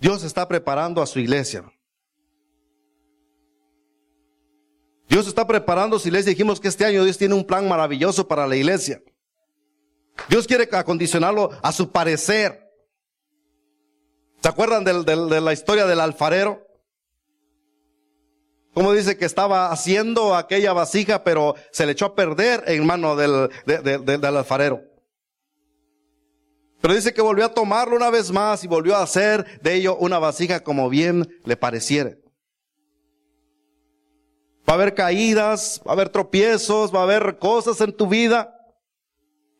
Dios está preparando a su iglesia. Dios está preparando su iglesia. Dijimos que este año Dios tiene un plan maravilloso para la iglesia. Dios quiere acondicionarlo a su parecer. ¿Se acuerdan de la historia del alfarero? Como dice que estaba haciendo aquella vasija, pero se le echó a perder en mano del, del alfarero. Pero dice que volvió a tomarlo una vez más y volvió a hacer de ello una vasija como bien le pareciera. Va a haber caídas, va a haber tropiezos, va a haber cosas en tu vida.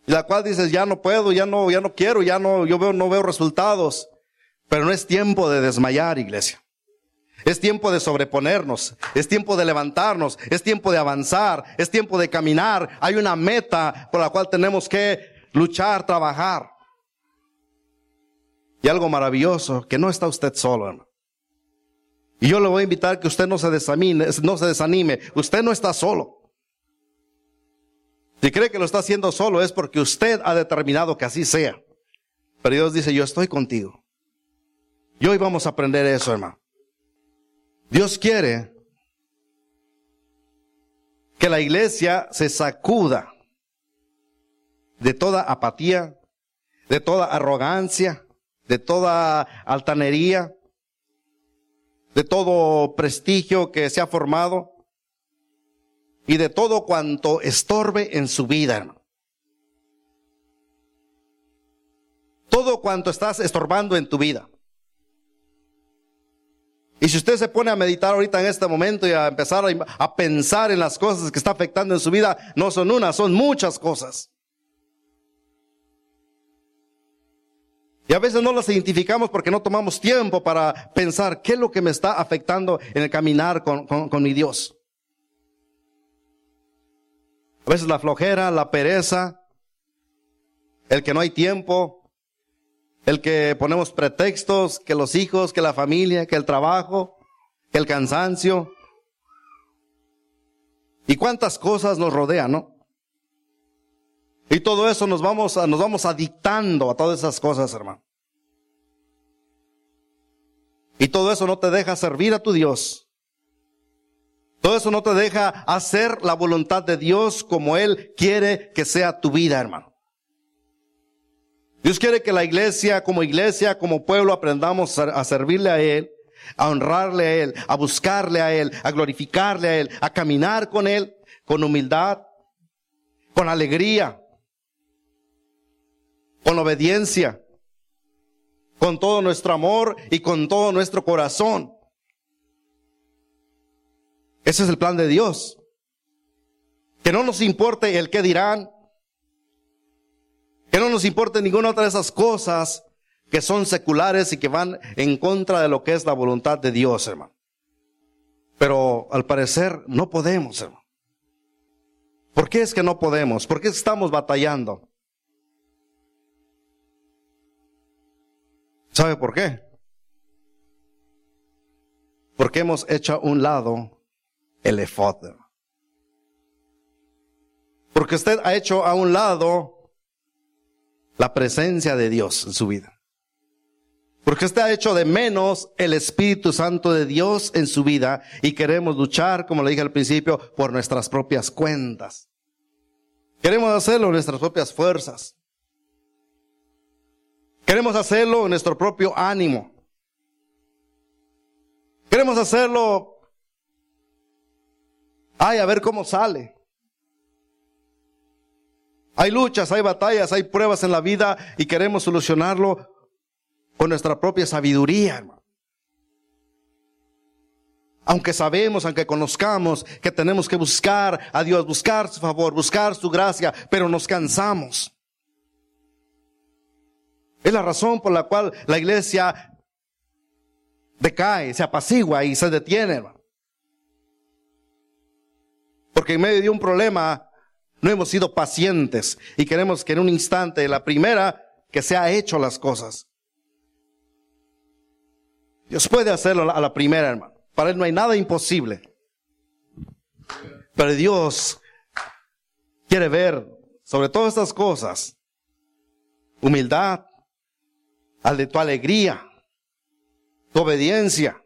Y la cual dices, ya no puedo, ya no, ya no quiero, ya no, yo veo, no veo resultados. Pero no es tiempo de desmayar, iglesia. Es tiempo de sobreponernos, es tiempo de levantarnos, es tiempo de avanzar, es tiempo de caminar. Hay una meta por la cual tenemos que luchar, trabajar. Y algo maravilloso, que no está usted solo, hermano. Y yo le voy a invitar que usted no se desanime, no se desanime. Usted no está solo. Si cree que lo está haciendo solo es porque usted ha determinado que así sea. Pero Dios dice, yo estoy contigo. Y hoy vamos a aprender eso, hermano. Dios quiere que la iglesia se sacuda de toda apatía, de toda arrogancia, de toda altanería, de todo prestigio que se ha formado y de todo cuanto estorbe en su vida. Todo cuanto estás estorbando en tu vida. Y si usted se pone a meditar ahorita en este momento y a empezar a, pensar en las cosas que está afectando en su vida, no son una, son muchas cosas. Y a veces no las identificamos porque no tomamos tiempo para pensar qué es lo que me está afectando en el caminar con, con mi Dios. A veces la flojera, la pereza, el que no hay tiempo, el que ponemos pretextos, que los hijos, que la familia, que el trabajo, que el cansancio. Y cuántas cosas nos rodean, ¿no? Y todo eso nos vamos, a, nos vamos adictando a todas esas cosas, hermano. Y todo eso no te deja servir a tu Dios. Todo eso no te deja hacer la voluntad de Dios como Él quiere que sea tu vida, hermano. Dios quiere que la iglesia, como iglesia, como pueblo, aprendamos a servirle a Él, a honrarle a Él, a buscarle a Él, a glorificarle a Él, a caminar con Él, con humildad, con alegría, con obediencia, con todo nuestro amor y con todo nuestro corazón. Ese es el plan de Dios. Que no nos importe el que dirán, que no nos importe ninguna otra de esas cosas que son seculares y que van en contra de lo que es la voluntad de Dios, hermano. Pero al parecer no podemos, hermano. ¿Por qué es que no podemos? ¿Por qué estamos batallando? ¿Sabe por qué? Porque hemos hecho a un lado el efod. Porque usted ha hecho a un lado la presencia de Dios en su vida. Porque usted ha hecho de menos el Espíritu Santo de Dios en su vida y queremos luchar, como le dije al principio, por nuestras propias cuentas. Queremos hacerlo en nuestras propias fuerzas. Queremos hacerlo en nuestro propio ánimo. Queremos hacerlo, ay, a ver cómo sale. Hay luchas, hay batallas, hay pruebas en la vida y queremos solucionarlo con nuestra propia sabiduría, hermano. Aunque sabemos, aunque conozcamos que tenemos que buscar a Dios, buscar su favor, buscar su gracia, pero nos cansamos. Es la razón por la cual la iglesia decae, se apacigua y se detiene. Hermano. Porque en medio de un problema no hemos sido pacientes y queremos que en un instante, la primera, que se ha hecho las cosas. Dios puede hacerlo a la primera, hermano. Para Él no hay nada imposible. Pero Dios quiere ver sobre todas estas cosas humildad, al de tu alegría, tu obediencia.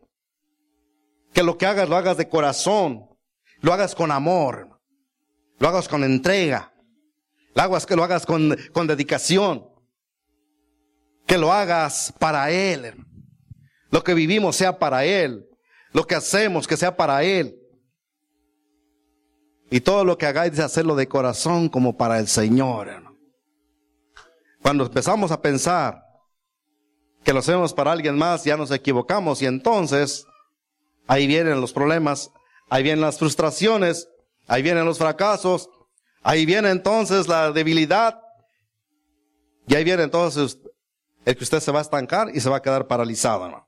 Que lo que hagas lo hagas de corazón, lo hagas con amor, lo hagas con entrega, lo hagas que lo hagas con, con dedicación, que lo hagas para Él. Lo que vivimos sea para Él, lo que hacemos que sea para Él. Y todo lo que hagáis hacerlo de corazón como para el Señor. Cuando empezamos a pensar que lo hacemos para alguien más, ya nos equivocamos y entonces ahí vienen los problemas, ahí vienen las frustraciones, ahí vienen los fracasos, ahí viene entonces la debilidad y ahí viene entonces el que usted se va a estancar y se va a quedar paralizado.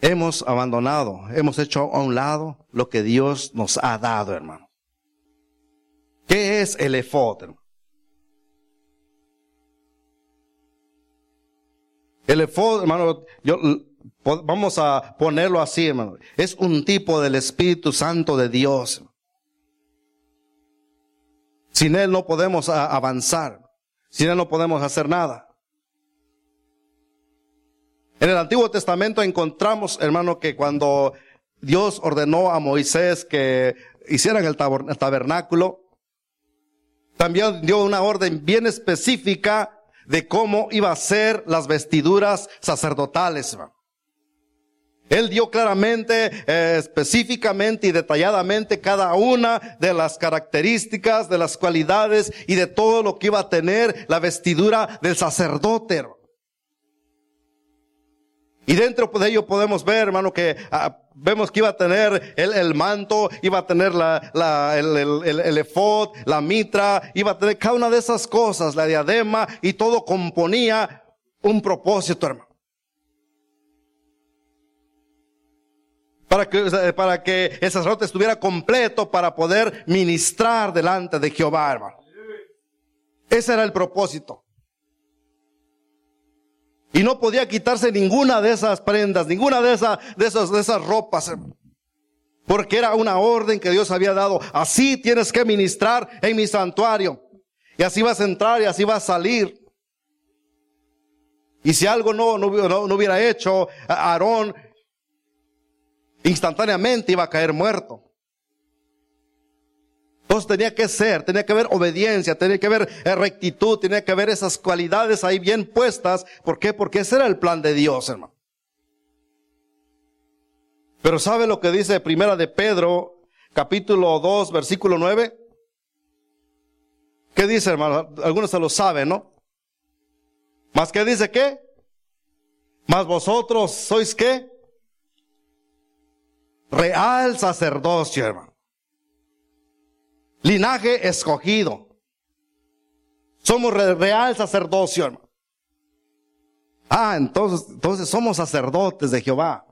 Hemos abandonado, hemos hecho a un lado lo que Dios nos ha dado, hermano. ¿Qué es el efod, hermano? El efod, hermano, yo, vamos a ponerlo así, hermano. Es un tipo del Espíritu Santo de Dios. Sin Él no podemos avanzar. Sin Él no podemos hacer nada. En el Antiguo Testamento encontramos, hermano, que cuando Dios ordenó a Moisés que hicieran el tabernáculo, también dio una orden bien específica de cómo iba a ser las vestiduras sacerdotales. Él dio claramente, eh, específicamente y detalladamente cada una de las características, de las cualidades y de todo lo que iba a tener la vestidura del sacerdote. Y dentro de ello podemos ver, hermano, que ah, vemos que iba a tener el, manto, iba a tener la, la, el, el, el efod, la mitra, iba a tener cada una de esas cosas, la diadema, y todo componía un propósito, hermano. Para que, para que el sacerdote estuviera completo para poder ministrar delante de Jehová, hermano. Ese era el propósito. Y no podía quitarse ninguna de esas prendas, ninguna de esas, de esas, de esas ropas. Porque era una orden que Dios había dado. Así tienes que ministrar en mi santuario. Y así vas a entrar y así vas a salir. Y si algo no, no, no hubiera hecho, Aarón instantáneamente iba a caer muerto. Entonces tenía que ser, tenía que haber obediencia, tenía que haber eh, rectitud, tenía que haber esas cualidades ahí bien puestas. ¿Por qué? Porque ese era el plan de Dios, hermano. Pero ¿sabe lo que dice Primera de Pedro, capítulo 2, versículo 9? ¿Qué dice, hermano? Algunos se lo saben, ¿no? ¿Más qué dice qué? Más vosotros sois qué? Real sacerdocio, hermano linaje escogido. Somos real sacerdocio, hermano. Ah, entonces, entonces somos sacerdotes de Jehová.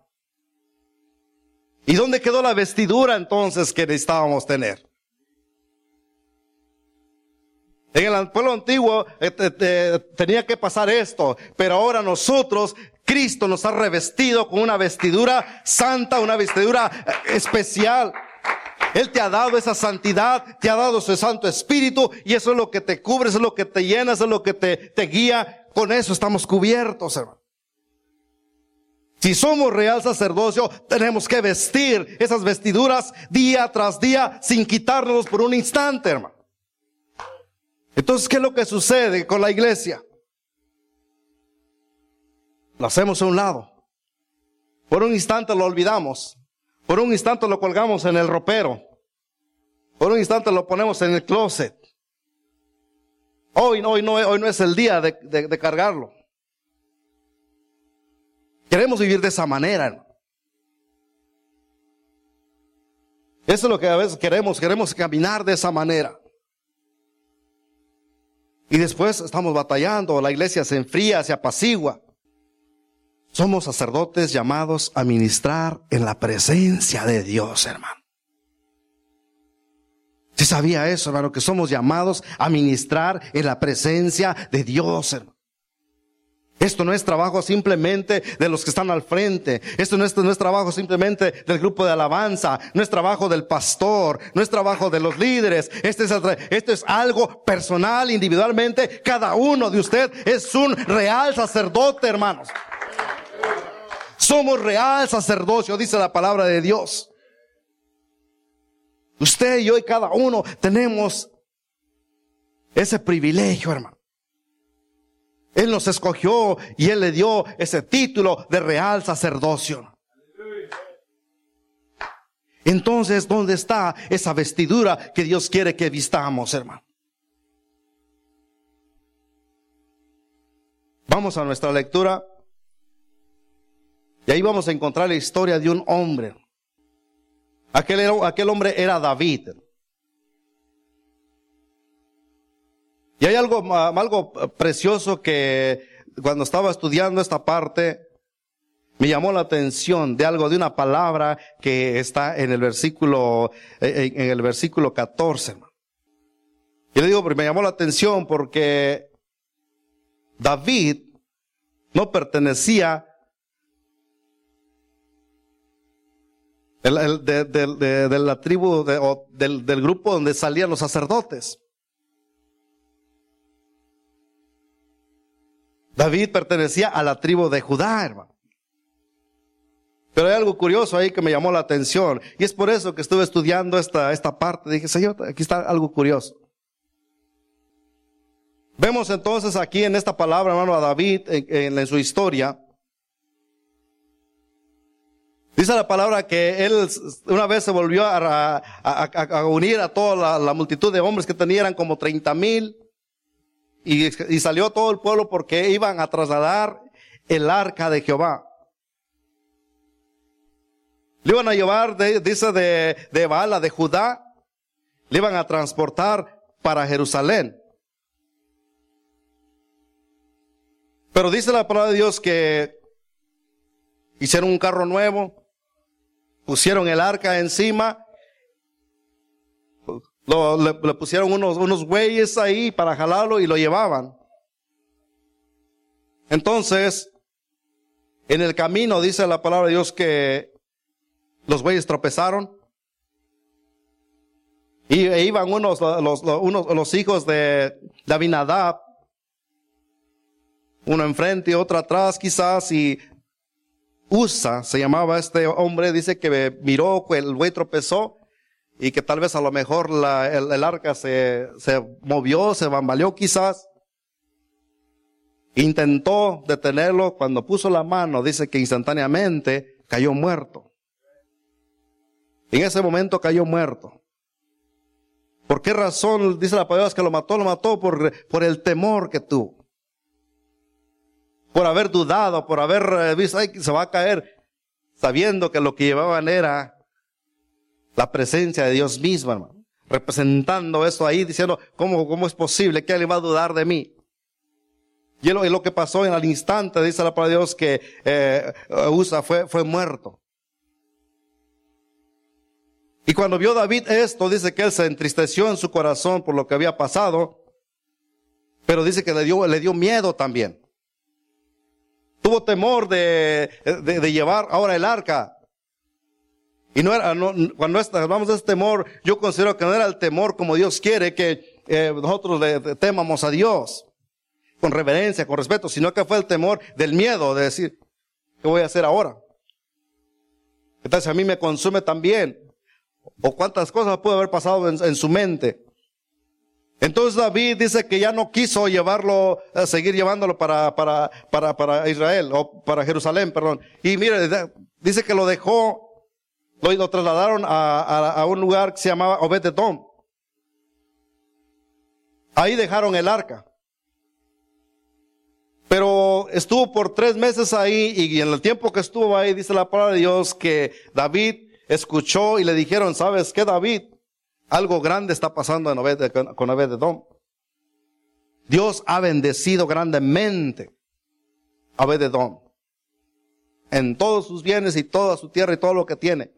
¿Y dónde quedó la vestidura entonces que necesitábamos tener? En el pueblo antiguo eh, tenía que pasar esto, pero ahora nosotros, Cristo nos ha revestido con una vestidura santa, una vestidura eh, especial. Él te ha dado esa santidad, te ha dado su Santo Espíritu y eso es lo que te cubre, eso es lo que te llena, eso es lo que te, te guía. Con eso estamos cubiertos, hermano. Si somos real sacerdocio, tenemos que vestir esas vestiduras día tras día sin quitarnos por un instante, hermano. Entonces, ¿qué es lo que sucede con la iglesia? Lo hacemos a un lado. Por un instante lo olvidamos. Por un instante lo colgamos en el ropero. Por un instante lo ponemos en el closet. Hoy no, hoy no, hoy no es el día de cargarlo. Queremos vivir de esa manera. Eso es lo que a veces queremos, queremos caminar de esa manera. Y después estamos batallando, la iglesia se enfría, se apacigua. Somos sacerdotes llamados a ministrar en la presencia de Dios, hermano. Si sabía eso, hermano, que somos llamados a ministrar en la presencia de Dios, hermano. Esto no es trabajo simplemente de los que están al frente. Esto no es, no trabajo simplemente del grupo de alabanza. No es trabajo del pastor. No es trabajo de los líderes. Este es, esto es algo personal, individualmente. Cada uno de usted es un real sacerdote, hermanos. Somos real sacerdocio, dice la palabra de Dios. Usted y yo y cada uno tenemos ese privilegio, hermano. Él nos escogió y Él le dio ese título de real sacerdocio. Entonces, ¿dónde está esa vestidura que Dios quiere que vistamos, hermano? Vamos a nuestra lectura. Y ahí vamos a encontrar la historia de un hombre. Aquel, aquel hombre era David. Y hay algo, algo precioso que cuando estaba estudiando esta parte, me llamó la atención de algo, de una palabra que está en el versículo, en el versículo 14. Y le digo, me llamó la atención porque David no pertenecía de, la tribu o del, del grupo donde salían los sacerdotes. David pertenecía a la tribu de Judá, hermano. Pero hay algo curioso ahí que me llamó la atención. Y es por eso que estuve estudiando esta, esta parte. Dije, Señor, aquí está algo curioso. Vemos entonces aquí en esta palabra, hermano, a David en, su historia. Dice la palabra que él una vez se volvió a, unir a toda la, multitud de hombres que tenían, como 30 mil. Y, salió todo el pueblo porque iban a trasladar el arca de Jehová. Le iban a llevar, dice, de, de Bala, de Judá, le iban a transportar para Jerusalén. Pero dice la palabra de Dios que hicieron un carro nuevo, pusieron el arca encima, le, pusieron unos, unos güeyes ahí para jalarlo y lo llevaban. Entonces, en el camino dice la palabra de Dios que los bueyes tropezaron. Y e iban unos los, unos, los hijos de, de uno enfrente y otro atrás quizás, y Usa se llamaba este hombre, dice que miró, el buey tropezó, y que tal vez a lo mejor el, arca se, se movió, se bambaleó quizás. Intentó detenerlo, cuando puso la mano, dice que instantáneamente cayó muerto. En ese momento cayó muerto. ¿Por qué razón dice la palabra que lo mató? Lo mató por, por el temor que tuvo. Por haber dudado, por haber eh, visto, ay, se va a caer, sabiendo que lo que llevaban era la presencia de Dios mismo, hermano. Representando eso ahí, diciendo, ¿cómo, cómo es posible que él va a dudar de mí? Y lo, lo que pasó en el instante, dice la palabra de Dios, que eh, Usa fue, fue muerto. Y cuando vio David esto, dice que él se entristeció en su corazón por lo que había pasado, pero dice que le dio, le dio miedo también. Tuvo temor de, de, llevar ahora el arca. Y no era, no, cuando hablamos de ese temor, yo considero que no era el temor como Dios quiere que eh, nosotros le temamos a Dios, con reverencia, con respeto, sino que fue el temor del miedo de decir, ¿qué voy a hacer ahora? Entonces a mí me consume también o cuántas cosas pudo haber pasado en, su mente. Entonces David dice que ya no quiso llevarlo, eh, seguir llevándolo para, para, para, para Israel, o para Jerusalén, perdón. Y mire, dice que lo dejó, lo, lo trasladaron a, a, un lugar que se llamaba Obededom. Ahí dejaron el arca. Pero estuvo por tres meses ahí y en el tiempo que estuvo ahí dice la palabra de Dios que David escuchó y le dijeron, ¿sabes qué, David? Algo grande está pasando en Obed, con Obededom. Dios ha bendecido grandemente a Obededom en todos sus bienes y toda su tierra y todo lo que tiene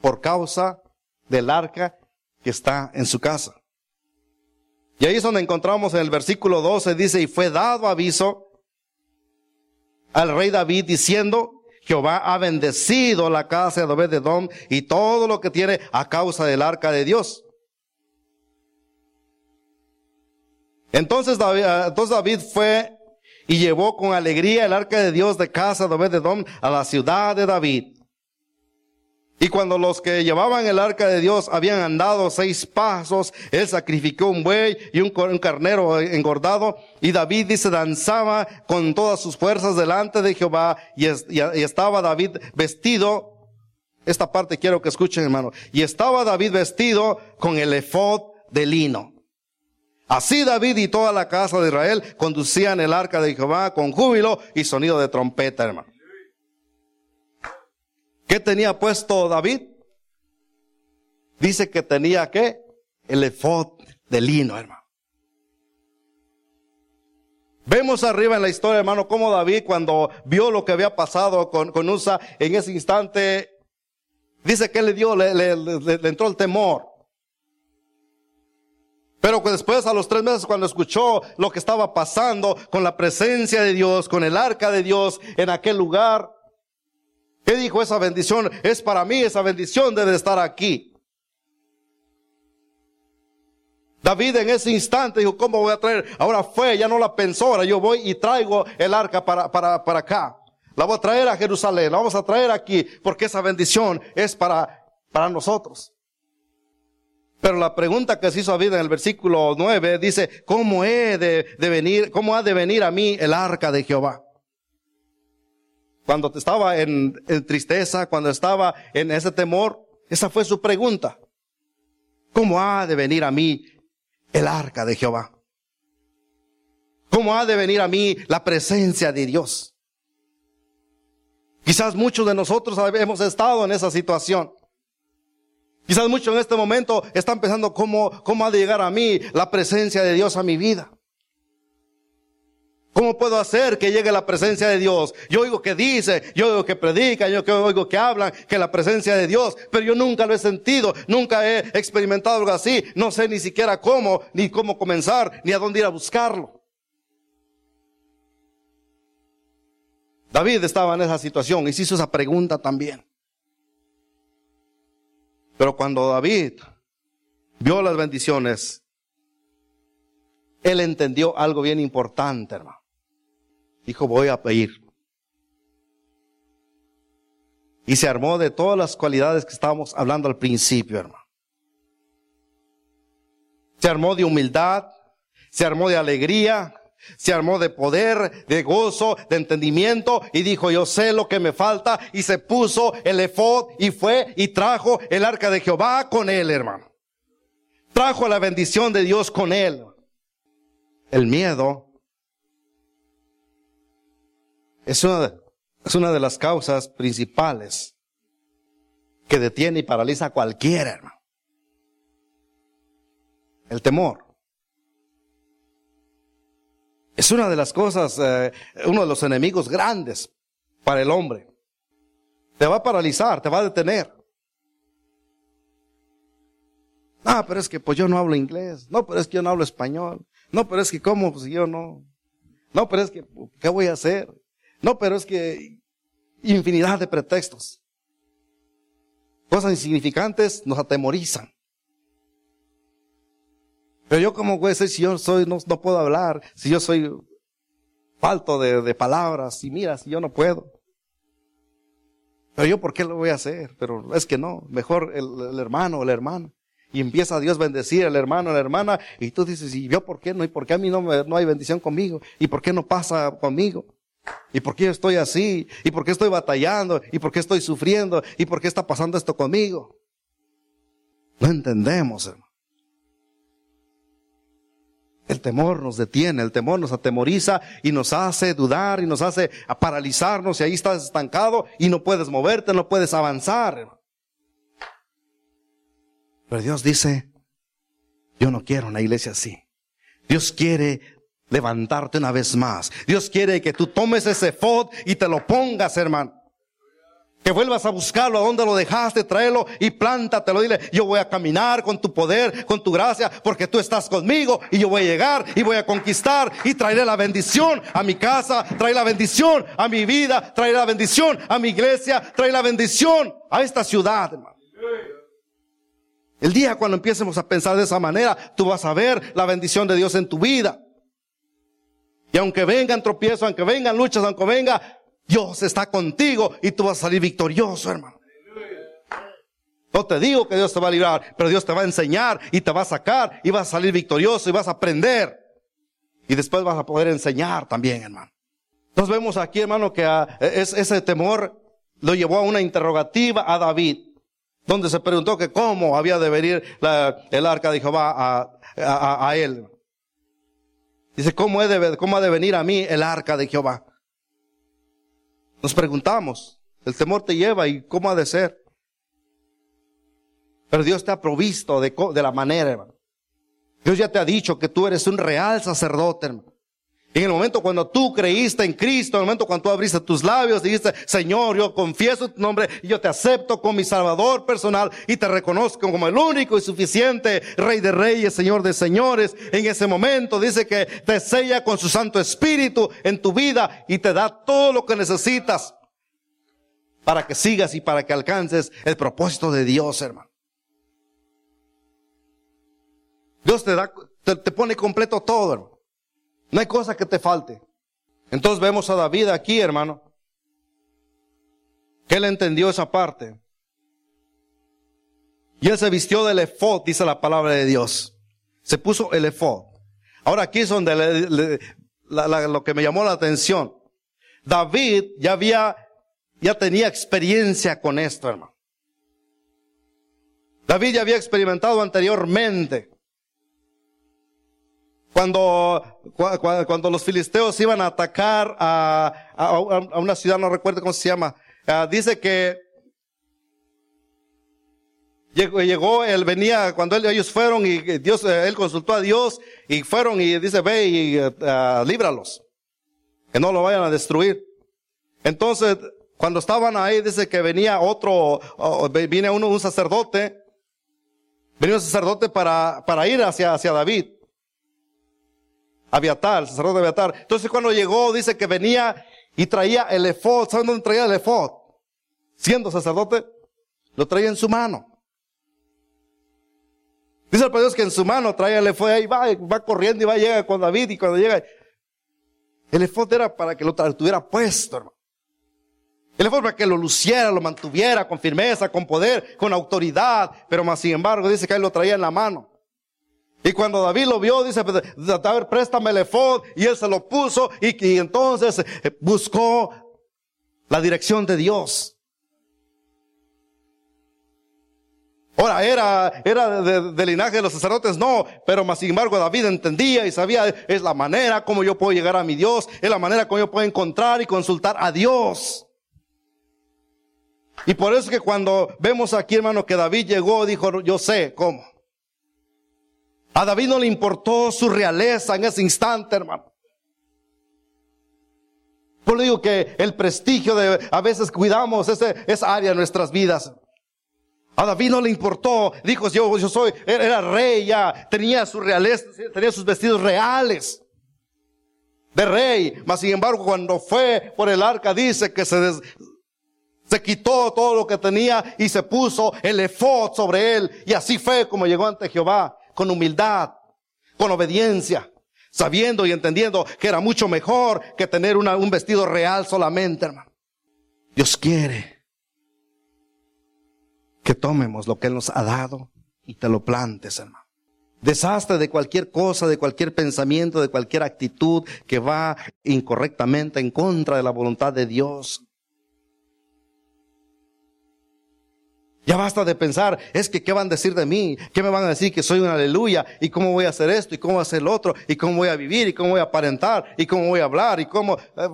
por causa del arca que está en su casa. Y ahí es donde encontramos en el versículo 12, dice, y fue dado aviso al rey David diciendo, Jehová ha bendecido la casa de Obed-edom y todo lo que tiene a causa del arca de Dios. Entonces David, entonces David fue y llevó con alegría el arca de Dios de casa de Obededom a la ciudad de David. Y cuando los que llevaban el arca de Dios habían andado seis pasos, él sacrificó un buey y un, carnero engordado. Y David dice, danzaba con todas sus fuerzas delante de Jehová. Y, estaba David vestido. Esta parte quiero que escuchen, hermano. Y estaba David vestido con el efod de lino. Así David y toda la casa de Israel conducían el arca de Jehová con júbilo y sonido de trompeta, hermano. ¿Qué tenía puesto David? Dice que tenía qué? El efod de lino, hermano. Vemos arriba en la historia, hermano, cómo David cuando vio lo que había pasado con, con Usa, en ese instante, dice que le dio, le, le entró el temor. Pero después, a los tres meses, cuando escuchó lo que estaba pasando con la presencia de Dios, con el arca de Dios en aquel lugar, ¿Qué dijo esa bendición? Es para mí, esa bendición debe estar aquí. David en ese instante dijo, ¿cómo voy a traer? Ahora fue, ya no la pensó, ahora yo voy y traigo el arca para, para, para acá. La voy a traer a Jerusalén, la vamos a traer aquí, porque esa bendición es para, para nosotros. Pero la pregunta que se hizo David en el versículo 9 dice, ¿cómo he de, de venir, cómo ha de venir a mí el arca de Jehová? Cuando estaba en, tristeza, cuando estaba en ese temor, esa fue su pregunta. ¿Cómo ha de venir a mí el arca de Jehová? ¿Cómo ha de venir a mí la presencia de Dios? Quizás muchos de nosotros hemos estado en esa situación. Quizás muchos en este momento están pensando cómo, cómo ha de llegar a mí la presencia de Dios a mi vida. ¿Cómo puedo hacer que llegue la presencia de Dios? Yo oigo que dice, yo oigo que predica, yo oigo que hablan, que la presencia de Dios, pero yo nunca lo he sentido, nunca he experimentado algo así, no sé ni siquiera cómo, ni cómo comenzar, ni a dónde ir a buscarlo. David estaba en esa situación y se hizo esa pregunta también. Pero cuando David vio las bendiciones, él entendió algo bien importante, hermano. Dijo, voy a pedir. Y se armó de todas las cualidades que estábamos hablando al principio, hermano. Se armó de humildad, se armó de alegría, se armó de poder, de gozo, de entendimiento y dijo, yo sé lo que me falta y se puso el efod y fue y trajo el arca de Jehová con él, hermano. Trajo la bendición de Dios con él. El miedo es una, de, es una de las causas principales que detiene y paraliza a cualquiera, hermano. El temor. Es una de las cosas, eh, uno de los enemigos grandes para el hombre. Te va a paralizar, te va a detener. Ah, pero es que pues yo no hablo inglés. No, pero es que yo no hablo español. No, pero es que cómo, pues yo no. No, pero es que, ¿qué voy a hacer? No, pero es que infinidad de pretextos. Cosas insignificantes nos atemorizan. Pero yo como voy a decir si yo soy, no, no puedo hablar, si yo soy falto de, palabras, y mira, si yo no puedo. Pero yo, ¿por qué lo voy a hacer? Pero es que no, mejor el, el hermano o la hermana. Y empieza a Dios bendecir al hermano, a la hermana, y tú dices, ¿y yo por qué no? ¿Y por qué a mí no, no hay bendición conmigo? ¿Y por qué no pasa conmigo? ¿Y por qué estoy así? ¿Y por qué estoy batallando? ¿Y por qué estoy sufriendo? ¿Y por qué está pasando esto conmigo? No entendemos. El temor nos detiene, el temor nos atemoriza y nos hace dudar y nos hace paralizarnos y ahí estás estancado y no puedes moverte, no puedes avanzar. Pero Dios dice, yo no quiero una iglesia así. Dios quiere levantarte una vez más. Dios quiere que tú tomes ese fod y te lo pongas, hermano. Que vuelvas a buscarlo a donde lo dejaste, tráelo y plántatelo. Dile, yo voy a caminar con tu poder, con tu gracia, porque tú estás conmigo y yo voy a llegar y voy a conquistar y traeré la bendición a mi casa, traeré la bendición a mi vida, traeré la bendición a mi iglesia, traeré la bendición a esta ciudad, hermano. El día cuando empecemos a pensar de esa manera, tú vas a ver la bendición de Dios en tu vida. Y aunque vengan tropiezos, aunque vengan luchas, aunque venga, Dios está contigo y tú vas a salir victorioso, hermano. No te digo que Dios te va a librar, pero Dios te va a enseñar y te va a sacar y vas a salir victorioso y vas a aprender. Y después vas a poder enseñar también, hermano. Entonces vemos aquí, hermano, que ese temor lo llevó a una interrogativa a David, donde se preguntó que cómo había de venir el arca de Jehová a, él. Dice, ¿cómo, de, ¿cómo ha de venir a mí el arca de Jehová? Nos preguntamos, el temor te lleva y cómo ha de ser. Pero Dios te ha provisto de, de la manera, hermano. Dios ya te ha dicho que tú eres un real sacerdote, hermano. En el momento cuando tú creíste en Cristo, en el momento cuando tú abriste tus labios, dijiste, Señor, yo confieso tu nombre y yo te acepto como mi Salvador personal y te reconozco como el único y suficiente Rey de Reyes, Señor de Señores. En ese momento dice que te sella con su Santo Espíritu en tu vida y te da todo lo que necesitas para que sigas y para que alcances el propósito de Dios, hermano. Dios te da, te, pone completo todo, hermano. No hay cosa que te falte. Entonces vemos a David aquí, hermano, que él entendió esa parte. Y él se vistió del efod, dice la palabra de Dios. Se puso el efod. Ahora aquí es donde lo que me llamó la atención. David ya había, ya tenía experiencia con esto, hermano. David ya había experimentado anteriormente. Cuando, cuando los filisteos iban a atacar a, a, una ciudad, no recuerdo cómo se llama, ah, dice que llegó, llegó, él venía, cuando ellos fueron y Dios, eh, él consultó a Dios y fueron y dice, ve y uh, líbralos, que no lo vayan a destruir. Entonces, cuando estaban ahí, dice que venía otro, viene uno, un sacerdote, venía un sacerdote para, para ir hacia, hacia David. Aviatar, el sacerdote de Aviatar. Entonces cuando llegó, dice que venía y traía el efod. ¿Saben dónde traía el efod? Siendo sacerdote, lo traía en su mano. Dice el Dios que en su mano traía el efod y va, va corriendo y va, llega con David y cuando llega, el efod era para que lo tuviera puesto, hermano. El efod para que lo luciera, lo mantuviera con firmeza, con poder, con autoridad, pero más sin embargo dice que él lo traía en la mano. Y cuando David lo vio, dice, pues, a ver, préstame el efod, y él se lo puso, y, entonces eh, buscó la dirección de Dios. Ahora, era, era del linaje de los sacerdotes, no, pero más sin embargo David entendía y sabía, es la manera como yo puedo llegar a mi Dios, es la manera como yo puedo encontrar y consultar a Dios. Y por eso que cuando vemos aquí, hermano, que David llegó, dijo, yo sé cómo. A David no le importó su realeza en ese instante, hermano. Por eso digo que el prestigio de, a veces cuidamos ese, esa área de nuestras vidas. A David no le importó, dijo, yo, yo soy, era rey ya, tenía su realeza, tenía sus vestidos reales de rey. Mas sin embargo, cuando fue por el arca, dice que se, se quitó todo lo que tenía y se puso el efod sobre él. Y así fue como llegó ante Jehová con humildad, con obediencia, sabiendo y entendiendo que era mucho mejor que tener un vestido real solamente, hermano. Dios quiere que tomemos lo que Él nos ha dado y te lo plantes, hermano. Desastre de cualquier cosa, de cualquier pensamiento, de cualquier actitud que va incorrectamente en contra de la voluntad de Dios. Ya basta de pensar, es que qué van a decir de mí, qué me van a decir que soy un aleluya, y cómo voy a hacer esto, y cómo voy a hacer lo otro, y cómo voy a vivir, y cómo voy a aparentar, y cómo voy a hablar, y cómo... Eh,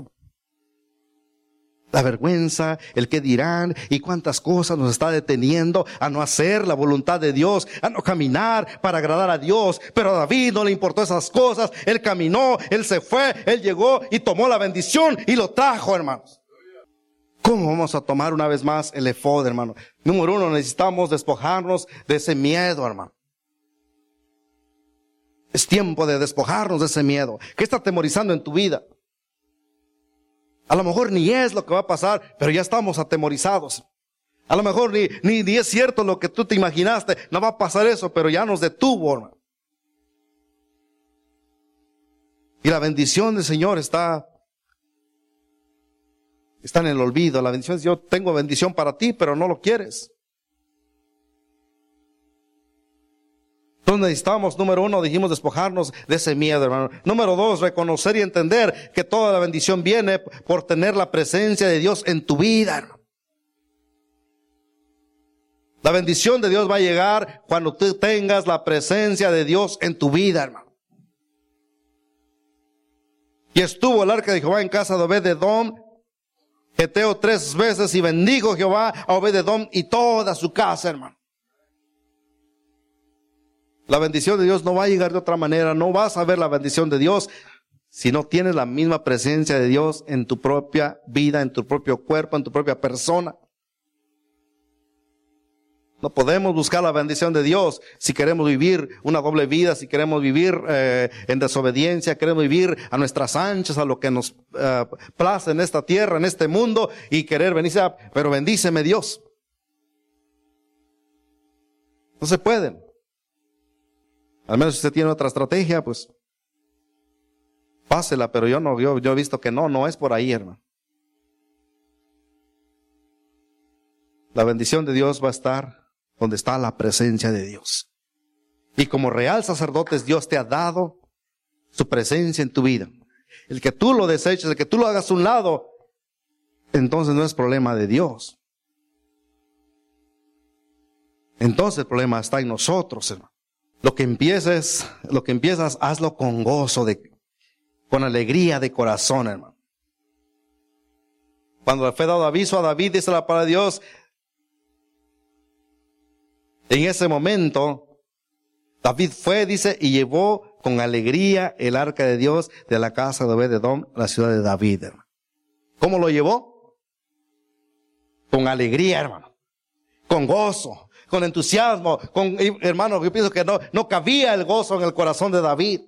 la vergüenza, el que dirán y cuántas cosas nos está deteniendo a no hacer la voluntad de Dios, a no caminar para agradar a Dios. Pero a David no le importó esas cosas. Él caminó, él se fue, él llegó y tomó la bendición y lo trajo, hermanos. ¿Cómo vamos a tomar una vez más el efod, hermano? Número uno, necesitamos despojarnos de ese miedo, hermano. Es tiempo de despojarnos de ese miedo. ¿Qué está atemorizando en tu vida? A lo mejor ni es lo que va a pasar, pero ya estamos atemorizados. A lo mejor ni, ni, ni es cierto lo que tú te imaginaste. No va a pasar eso, pero ya nos detuvo, hermano. Y la bendición del Señor está, está en el olvido. La bendición, yo tengo bendición para ti, pero no lo quieres. Entonces necesitamos, número uno, dijimos despojarnos de ese miedo, hermano. Número dos, reconocer y entender que toda la bendición viene por tener la presencia de Dios en tu vida, hermano. La bendición de Dios va a llegar cuando tú tengas la presencia de Dios en tu vida, hermano. Y estuvo el arca de Jehová en casa de Obededom, Geteo tres veces y bendijo Jehová a Obededom y toda su casa, hermano. La bendición de Dios no va a llegar de otra manera, no vas a ver la bendición de Dios si no tienes la misma presencia de Dios en tu propia vida, en tu propio cuerpo, en tu propia persona. No podemos buscar la bendición de Dios si queremos vivir una doble vida, si queremos vivir eh, en desobediencia, queremos vivir a nuestras anchas, a lo que nos eh, place en esta tierra, en este mundo, y querer venir, pero bendíceme Dios. No se pueden. Al menos si usted tiene otra estrategia, pues pásela, pero yo no, yo, yo he visto que no, no es por ahí, hermano. La bendición de Dios va a estar donde está la presencia de Dios. Y como real sacerdotes, Dios te ha dado su presencia en tu vida. El que tú lo deseches, el que tú lo hagas a un lado, entonces no es problema de Dios. Entonces el problema está en nosotros, hermano. Lo que empieces, lo que empiezas, hazlo con gozo, de, con alegría de corazón, hermano. Cuando le fue dado aviso a David, dice la palabra de Dios, en ese momento, David fue, dice, y llevó con alegría el arca de Dios de la casa de Obededom la ciudad de David. Hermano. ¿Cómo lo llevó? Con alegría, hermano. Con gozo con entusiasmo, con, hermano, yo pienso que no, no cabía el gozo en el corazón de David.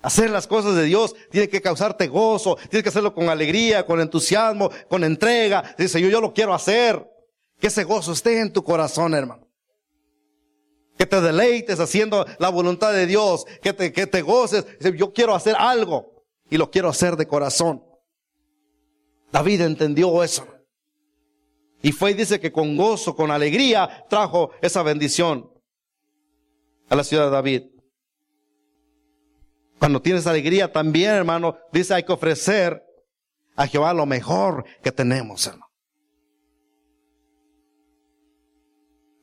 Hacer las cosas de Dios tiene que causarte gozo, tienes que hacerlo con alegría, con entusiasmo, con entrega. Dice, yo, yo lo quiero hacer. Que ese gozo esté en tu corazón, hermano. Que te deleites haciendo la voluntad de Dios, que te, que te goces. Yo quiero hacer algo y lo quiero hacer de corazón. David entendió eso. Y fue y dice que con gozo, con alegría, trajo esa bendición a la ciudad de David. Cuando tienes alegría también, hermano, dice hay que ofrecer a Jehová lo mejor que tenemos, hermano.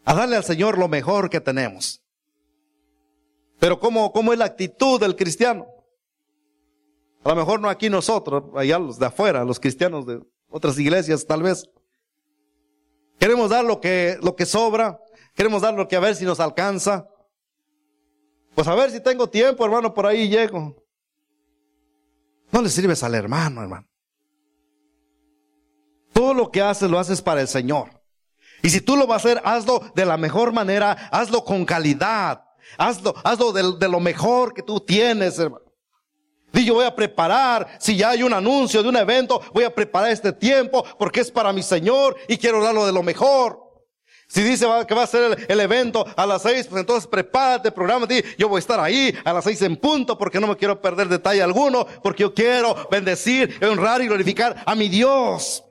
A darle al Señor lo mejor que tenemos. Pero ¿cómo, cómo es la actitud del cristiano? A lo mejor no aquí nosotros, allá los de afuera, los cristianos de otras iglesias tal vez. Queremos dar lo que, lo que sobra. Queremos dar lo que a ver si nos alcanza. Pues a ver si tengo tiempo, hermano, por ahí llego. No le sirves al hermano, hermano. Todo lo que haces lo haces para el Señor. Y si tú lo vas a hacer, hazlo de la mejor manera, hazlo con calidad. Hazlo, hazlo de, de lo mejor que tú tienes, hermano. Yo voy a preparar, si ya hay un anuncio de un evento, voy a preparar este tiempo porque es para mi Señor y quiero darlo de lo mejor. Si dice que va a ser el, evento a las seis, pues entonces prepárate, prográmate. Yo voy a estar ahí a las seis en punto porque no me quiero perder detalle alguno, porque yo quiero bendecir, honrar y glorificar a mi Dios.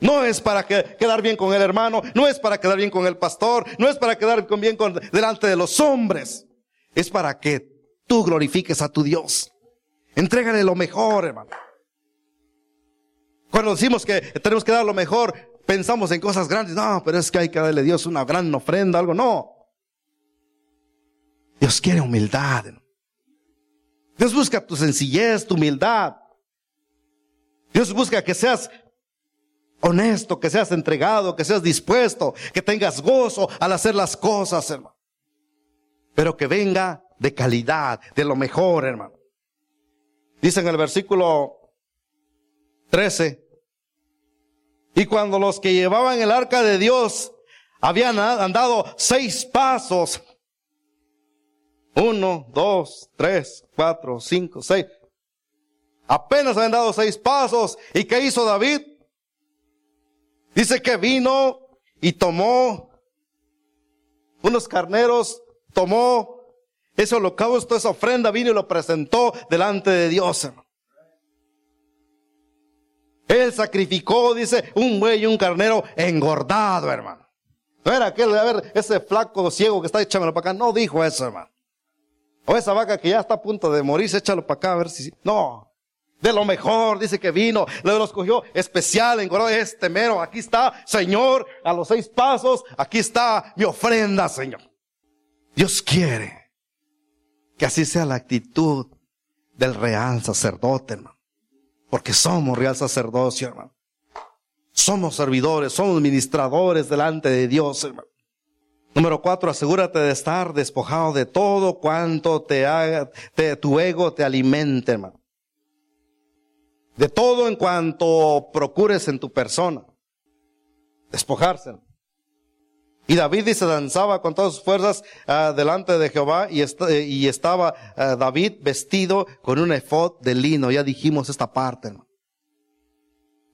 No es para quedar bien con el hermano, no es para quedar bien con el pastor, no es para quedar bien con, delante de los hombres. Es para que tú glorifiques a tu Dios. Entrégale lo mejor, hermano. Cuando decimos que tenemos que dar lo mejor, pensamos en cosas grandes. No, pero es que hay que darle a Dios una gran ofrenda, algo. No. Dios quiere humildad. Dios busca tu sencillez, tu humildad. Dios busca que seas honesto, que seas entregado, que seas dispuesto, que tengas gozo al hacer las cosas, hermano. Pero que venga de calidad, de lo mejor, hermano. Dice en el versículo 13, y cuando los que llevaban el arca de Dios habían andado seis pasos, uno, dos, tres, cuatro, cinco, seis, apenas habían dado seis pasos, ¿y qué hizo David? Dice que vino y tomó unos carneros, tomó Ese holocausto, esa ofrenda vino y lo presentó delante de Dios. Él sacrificó, dice, un buey y un carnero engordado, hermano. No era aquel, a ver, ese flaco ciego que está, échamelo para acá. No dijo eso, hermano. O esa vaca que ya está a punto de morirse, échalo para acá a ver si... No. De lo mejor, dice que vino, lo escogió especial, engordado, este mero, aquí está, Señor, a los seis pasos, aquí está mi ofrenda, Señor. Dios quiere que así sea la actitud del real sacerdote, hermano. Porque somos real sacerdocio, hermano. Somos servidores, somos ministradores delante de Dios, hermano. Número cuatro, asegúrate de estar despojado de todo cuanto te haga, tu ego te alimente, hermano. De todo en cuanto procures en tu persona. Despojarse. Y David dice, danzaba con todas sus fuerzas uh, delante de Jehová y, est y estaba uh, David vestido con un efod de lino. Ya dijimos esta parte.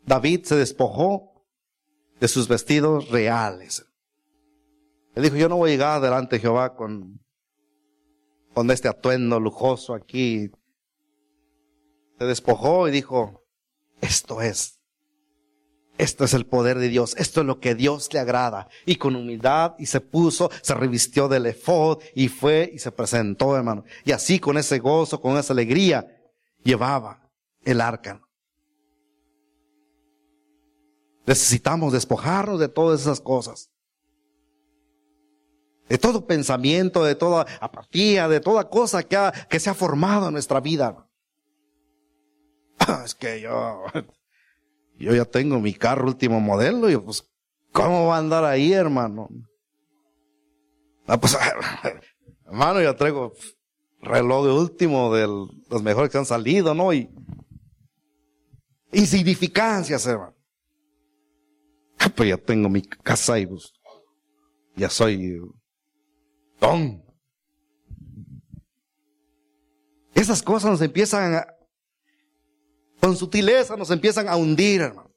David se despojó de sus vestidos reales. Él dijo, yo no voy a llegar delante de Jehová con, con este atuendo lujoso aquí. Se despojó y dijo, esto es esto es el poder de Dios. Esto es lo que Dios le agrada. Y con humildad y se puso, se revistió del efod y fue y se presentó, hermano. Y así con ese gozo, con esa alegría, llevaba el arca. Necesitamos despojarnos de todas esas cosas. De todo pensamiento, de toda apatía, de toda cosa que, ha, que se ha formado en nuestra vida. Es que yo, yo ya tengo mi carro último modelo y pues, ¿cómo va a andar ahí, hermano? Ah, pues, hermano, ya traigo reloj de último de los mejores que han salido, ¿no? Y insignificancias, hermano. Ah, pues ya tengo mi casa y pues, ya soy don. Esas cosas nos empiezan a, con sutileza nos empiezan a hundir, hermano.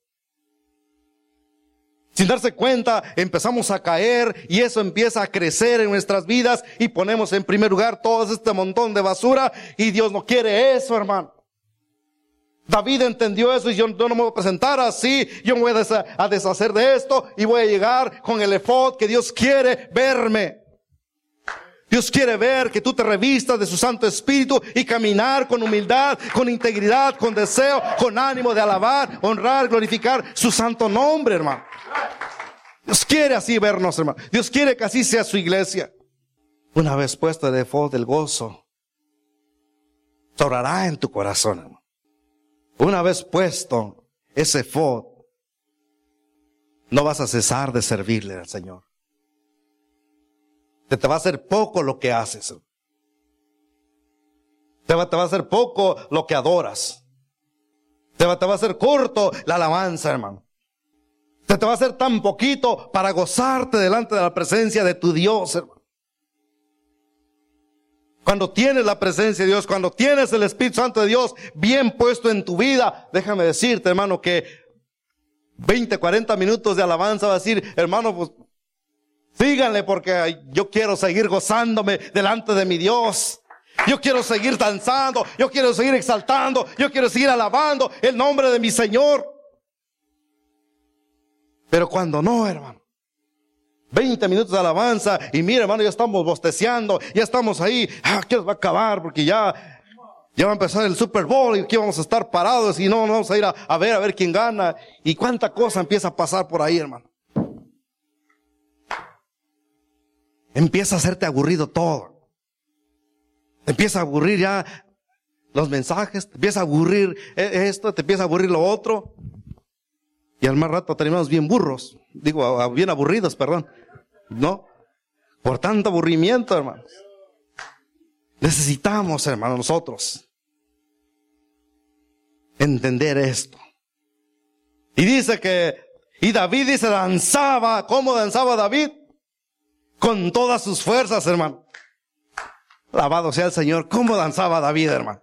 Sin darse cuenta, empezamos a caer y eso empieza a crecer en nuestras vidas y ponemos en primer lugar todo este montón de basura y Dios no quiere eso, hermano. David entendió eso y yo, no me voy a presentar así, yo me voy a deshacer de esto y voy a llegar con el efod que Dios quiere verme. Dios quiere ver que tú te revistas de su Santo Espíritu y caminar con humildad, con integridad, con deseo, con ánimo de alabar, honrar, glorificar su santo nombre, hermano. Dios quiere así vernos, hermano. Dios quiere que así sea su iglesia. Una vez puesto el efod del gozo, sobrará en tu corazón, hermano. Una vez puesto ese efod, no vas a cesar de servirle al Señor. Te, te va a hacer poco lo que haces. Te va, te va a hacer poco lo que adoras. Te va, te va a hacer corto la alabanza, hermano. Te, te va a hacer tan poquito para gozarte delante de la presencia de tu Dios, hermano. Cuando tienes la presencia de Dios, cuando tienes el Espíritu Santo de Dios bien puesto en tu vida, déjame decirte, hermano, que 20, 40 minutos de alabanza va a decir, hermano, pues Síganle porque yo quiero seguir gozándome delante de mi Dios. Yo quiero seguir danzando, yo quiero seguir exaltando, yo quiero seguir alabando el nombre de mi Señor. Pero cuando no, hermano. 20 minutos de alabanza y mira, hermano, ya estamos bosteceando, ya estamos ahí, ah, ¿qué va a acabar? Porque ya, ya va a empezar el Super Bowl y aquí vamos a estar parados y no, no vamos a ir a, a ver, a ver quién gana. Y cuánta cosa empieza a pasar por ahí, hermano. Empieza a hacerte aburrido todo. empieza a aburrir ya los mensajes, te empieza a aburrir e, esto, te empieza a aburrir lo otro. Y al más rato terminamos bien burros, digo, bien aburridos, perdón. ¿No? Por tanto aburrimiento, hermanos. Necesitamos, hermanos, nosotros entender esto. Y dice que, y David dice, danzaba, ¿cómo danzaba David? Con todas sus fuerzas, hermano. Lavado sea el Señor. ¿Cómo danzaba David, hermano?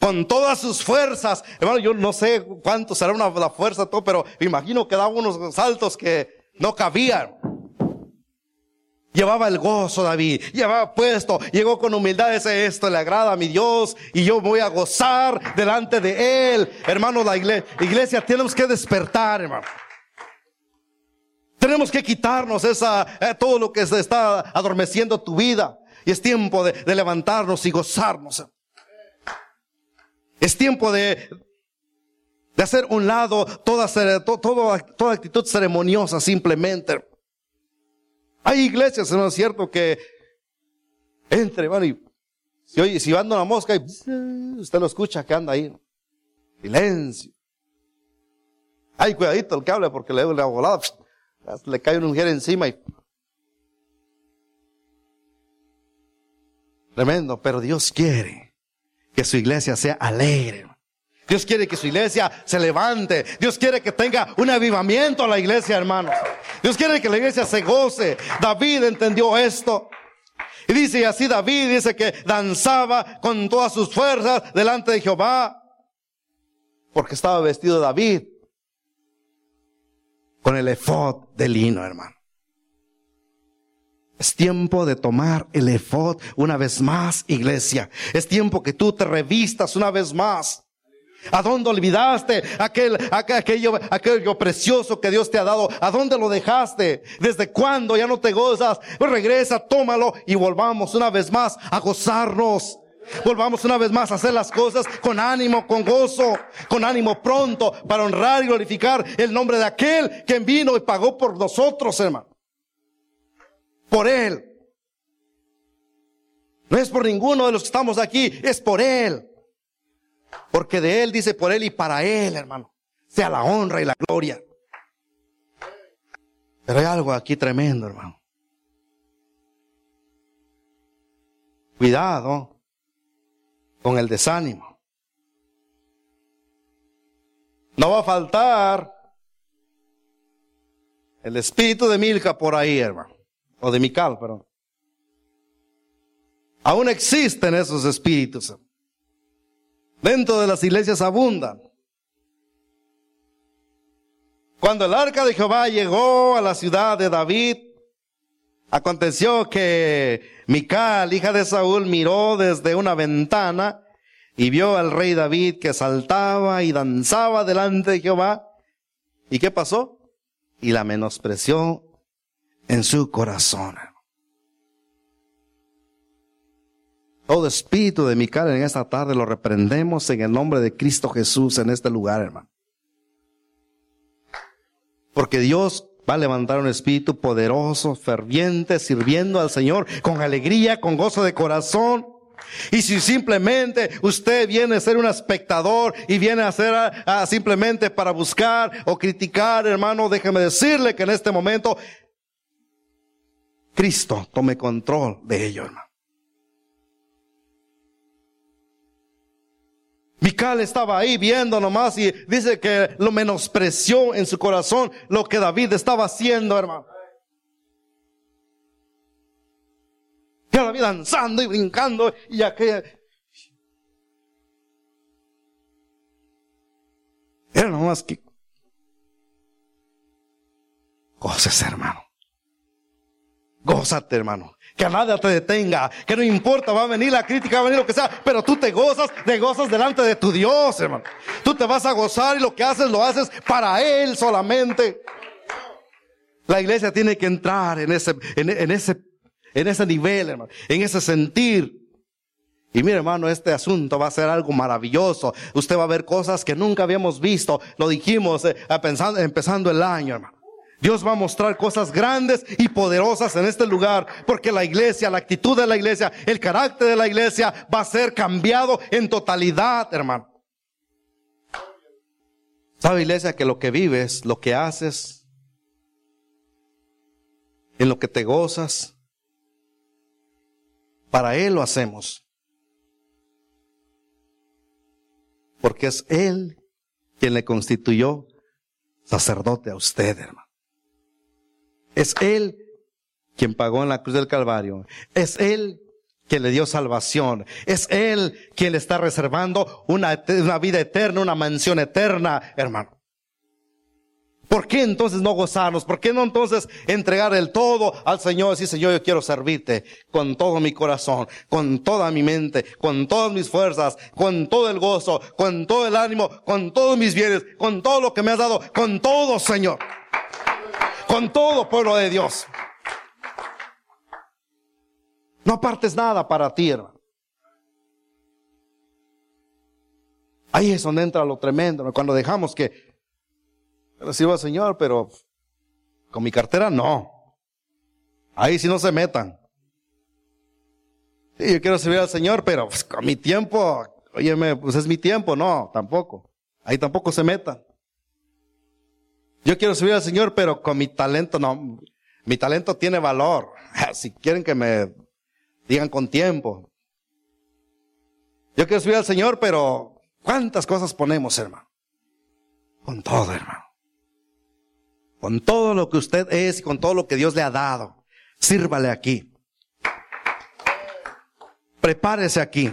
Con todas sus fuerzas. Hermano, yo no sé cuánto será una, la fuerza, todo, pero imagino que daba unos saltos que no cabían. Llevaba el gozo David, llevaba puesto, llegó con humildad, ese esto le agrada a mi Dios y yo voy a gozar delante de él. Hermano, la iglesia, iglesia tenemos que despertar, hermano. Tenemos que quitarnos esa, eh, todo lo que se está adormeciendo tu vida. Y es tiempo de, de levantarnos y gozarnos. Es tiempo de, de hacer un lado toda, toda, toda actitud ceremoniosa simplemente. Hay iglesias, ¿no es cierto? Que entre, y si, oye, si anda una mosca y usted lo escucha que anda ahí. Silencio. Ay, cuidadito el que hable porque le, le volado, le cae una mujer encima y Tremendo, pero Dios quiere que su iglesia sea alegre. Dios quiere que su iglesia se levante. Dios quiere que tenga un avivamiento a la iglesia, hermanos. Dios quiere que la iglesia se goce. David entendió esto. Y dice, y así David dice que danzaba con todas sus fuerzas delante de Jehová. Porque estaba vestido David con el efod de lino, hermano. Es tiempo de tomar el efod una vez más, iglesia. Es tiempo que tú te revistas una vez más. ¿A dónde olvidaste aquel, aquello, aquello precioso que Dios te ha dado? ¿A dónde lo dejaste? ¿Desde cuándo ya no te gozas? Pues regresa, tómalo y volvamos una vez más a gozarnos. Volvamos una vez más a hacer las cosas con ánimo, con gozo, con ánimo pronto para honrar y glorificar el nombre de aquel que vino y pagó por nosotros, hermano. Por Él. No es por ninguno de los que estamos aquí, es por Él. Porque de Él dice por Él y para Él, hermano. Sea la honra y la gloria. Pero hay algo aquí tremendo, hermano. Cuidado con el desánimo. No va a faltar el espíritu de Milka por ahí, hermano. O de Mical, perdón. Aún existen esos espíritus. Dentro de las iglesias abundan. Cuando el arca de Jehová llegó a la ciudad de David, aconteció que Mical, hija de Saúl, miró desde una ventana y vio al rey David que saltaba y danzaba delante de Jehová. ¿Y qué pasó? Y la menospreció en su corazón. Todo espíritu de Mical en esta tarde lo reprendemos en el nombre de Cristo Jesús en este lugar, hermano. Porque Dios va a levantar un espíritu poderoso, ferviente, sirviendo al Señor con alegría, con gozo de corazón. Y si simplemente usted viene a ser un espectador y viene a ser simplemente para buscar o criticar, hermano, déjeme decirle que en este momento Cristo tome control de ello, hermano. Mical estaba ahí viendo nomás y dice que lo menospreció en su corazón lo que David estaba haciendo, hermano. Ya David danzando y brincando y aquella... Era nomás que... Goces, hermano. Gózate, hermano que nada te detenga, que no importa, va a venir la crítica, va a venir lo que sea, pero tú te gozas, te gozas delante de tu Dios, hermano. Tú te vas a gozar y lo que haces lo haces para Él solamente. La iglesia tiene que entrar en ese, en, ese, en ese nivel, hermano, en ese sentir. Y mire, hermano, este asunto va a ser algo maravilloso. Usted va a ver cosas que nunca habíamos visto. Lo dijimos eh, empezando el año, hermano. Dios va a mostrar cosas grandes y poderosas en este lugar, porque la iglesia, la actitud de la iglesia, el carácter de la iglesia va a ser cambiado en totalidad, hermano. ¿Sabe, iglesia, que lo que vives, lo que haces, en lo que te gozas, para Él lo hacemos? Porque es Él quien le constituyó sacerdote a usted, hermano. Es Él quien pagó en la cruz del Calvario. Es Él quien le dio salvación. Es Él quien le está reservando una, una vida eterna, una mansión eterna, hermano. ¿Por qué entonces no gozarnos? ¿Por qué no entonces entregar el todo al Señor? Decir, Señor, yo quiero servirte con todo mi corazón, con toda mi mente, con todas mis fuerzas, con todo el gozo, con todo el ánimo, con todos mis bienes, con todo lo que me has dado, con todo, Señor. Todo, pueblo de Dios. No apartes nada para ti, hermano. Ahí es donde entra lo tremendo, cuando dejamos que recibo al Señor, pero con mi cartera no. Ahí sí no se metan. Yo quiero servir al Señor, pero pues, con mi tiempo, óyeme, pues es mi tiempo, no, tampoco. Ahí tampoco se metan. Yo quiero servir al Señor, pero con mi talento no. Mi talento tiene valor. Si quieren que me digan con tiempo. Yo quiero servir al Señor, pero ¿cuántas cosas ponemos, hermano? Con todo, hermano con todo lo que usted es y con todo lo que Dios le ha dado. Sírvale aquí. Prepárese aquí.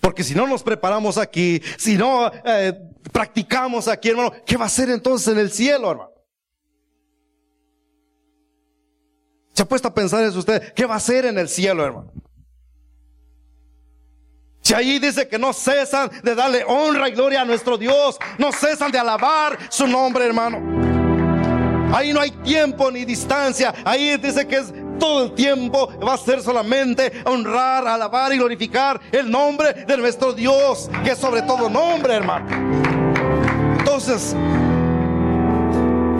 Porque si no nos preparamos aquí, si no eh, practicamos aquí, hermano, ¿qué va a hacer entonces en el cielo, hermano? ¿Se ha puesto a pensar eso usted? ¿Qué va a hacer en el cielo, hermano? Si ahí dice que no cesan de darle honra y gloria a nuestro Dios, no cesan de alabar su nombre, hermano. Ahí no hay tiempo ni distancia. Ahí dice que es todo el tiempo va a ser solamente honrar, alabar y glorificar el nombre de nuestro Dios, que es sobre todo nombre, hermano. Entonces,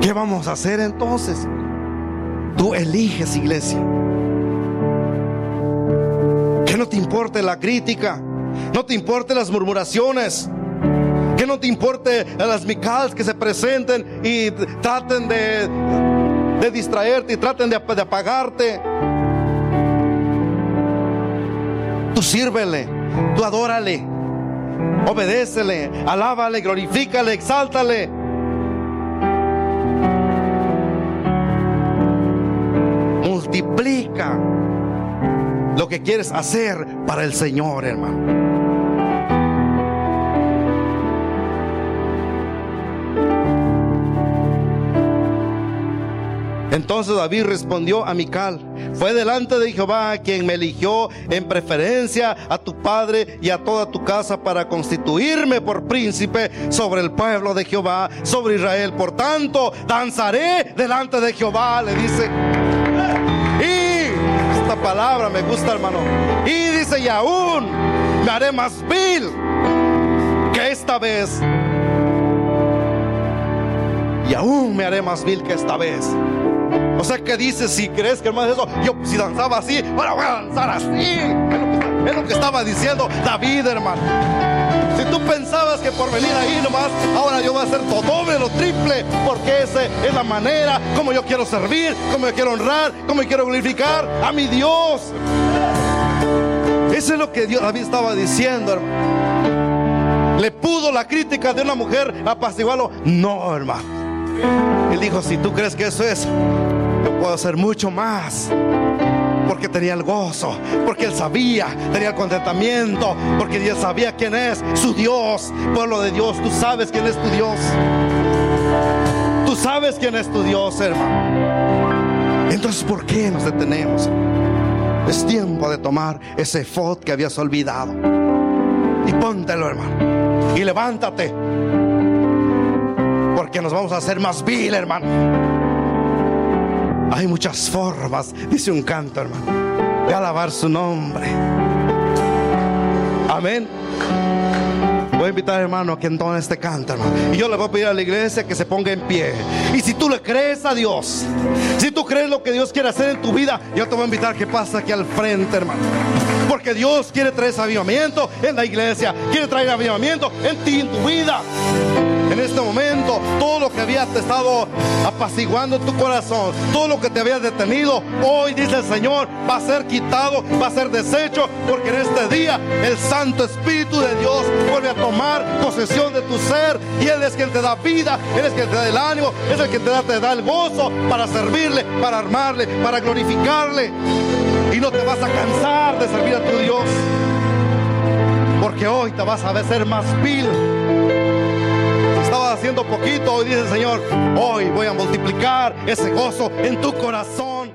¿qué vamos a hacer entonces? Tú eliges iglesia. Que no te importe la crítica. No te importen las murmuraciones. Que no te importe las micals que se presenten y traten de, de distraerte y traten de, apagarte. Tú sírvele, tú adórale, obedécele, alábale, glorifícale, exáltale. Multiplica lo que quieres hacer para el Señor, hermano. Entonces David respondió a Mical, fue delante de Jehová quien me eligió en preferencia a tu padre y a toda tu casa para constituirme por príncipe sobre el pueblo de Jehová, sobre Israel. Por tanto, danzaré delante de Jehová, le dice. Y esta palabra me gusta, hermano. Y dice, y aún me haré más vil que esta vez. Y aún me haré más vil que esta vez. O sea que dices, si crees que hermano eso, yo si danzaba así, ahora voy a danzar así. Es lo, que, estaba diciendo David, hermano. Si tú pensabas que por venir ahí nomás, ahora yo voy a hacer todo doble, lo triple, porque esa es la manera como yo quiero servir, como yo quiero honrar, como yo quiero glorificar a mi Dios. Eso es lo que Dios, David estaba diciendo, hermano. ¿Le pudo la crítica de una mujer apaciguarlo? No, hermano. Él dijo, si tú crees que eso es, puedo hacer mucho más. Porque tenía el gozo, porque él sabía, tenía el contentamiento, porque él sabía quién es su Dios, pueblo de Dios. Tú sabes quién es tu Dios. Tú sabes quién es tu Dios, hermano. Entonces, ¿por qué nos detenemos? Es tiempo de tomar ese fot que habías olvidado. Y póntelo, hermano. Y levántate porque nos vamos a hacer más vil, hermano. Hay muchas formas, dice un canto, hermano, de alabar su nombre. Amén. Voy a invitar, hermano, a que entone este canto, hermano. Y yo le voy a pedir a la iglesia que se ponga en pie. Y si tú le crees a Dios, si tú crees lo que Dios quiere hacer en tu vida, yo te voy a invitar que pases aquí al frente, hermano. Porque Dios quiere traer avivamiento en la iglesia, quiere traer avivamiento en ti, en tu vida en este momento todo lo que había estado apaciguando tu corazón, todo lo que te había detenido, hoy dice el Señor, va a ser quitado, va a ser deshecho, porque en este día el Santo Espíritu de Dios vuelve a tomar posesión de tu ser y Él es quien te da vida, Él es quien te da el ánimo, es el que te da, te da el gozo para servirle, para armarle, para glorificarle. Y no te vas a cansar de servir a tu Dios. Porque hoy te vas a ver ser más vil haciendo poquito, hoy dice el Señor, hoy voy a multiplicar ese gozo en tu corazón.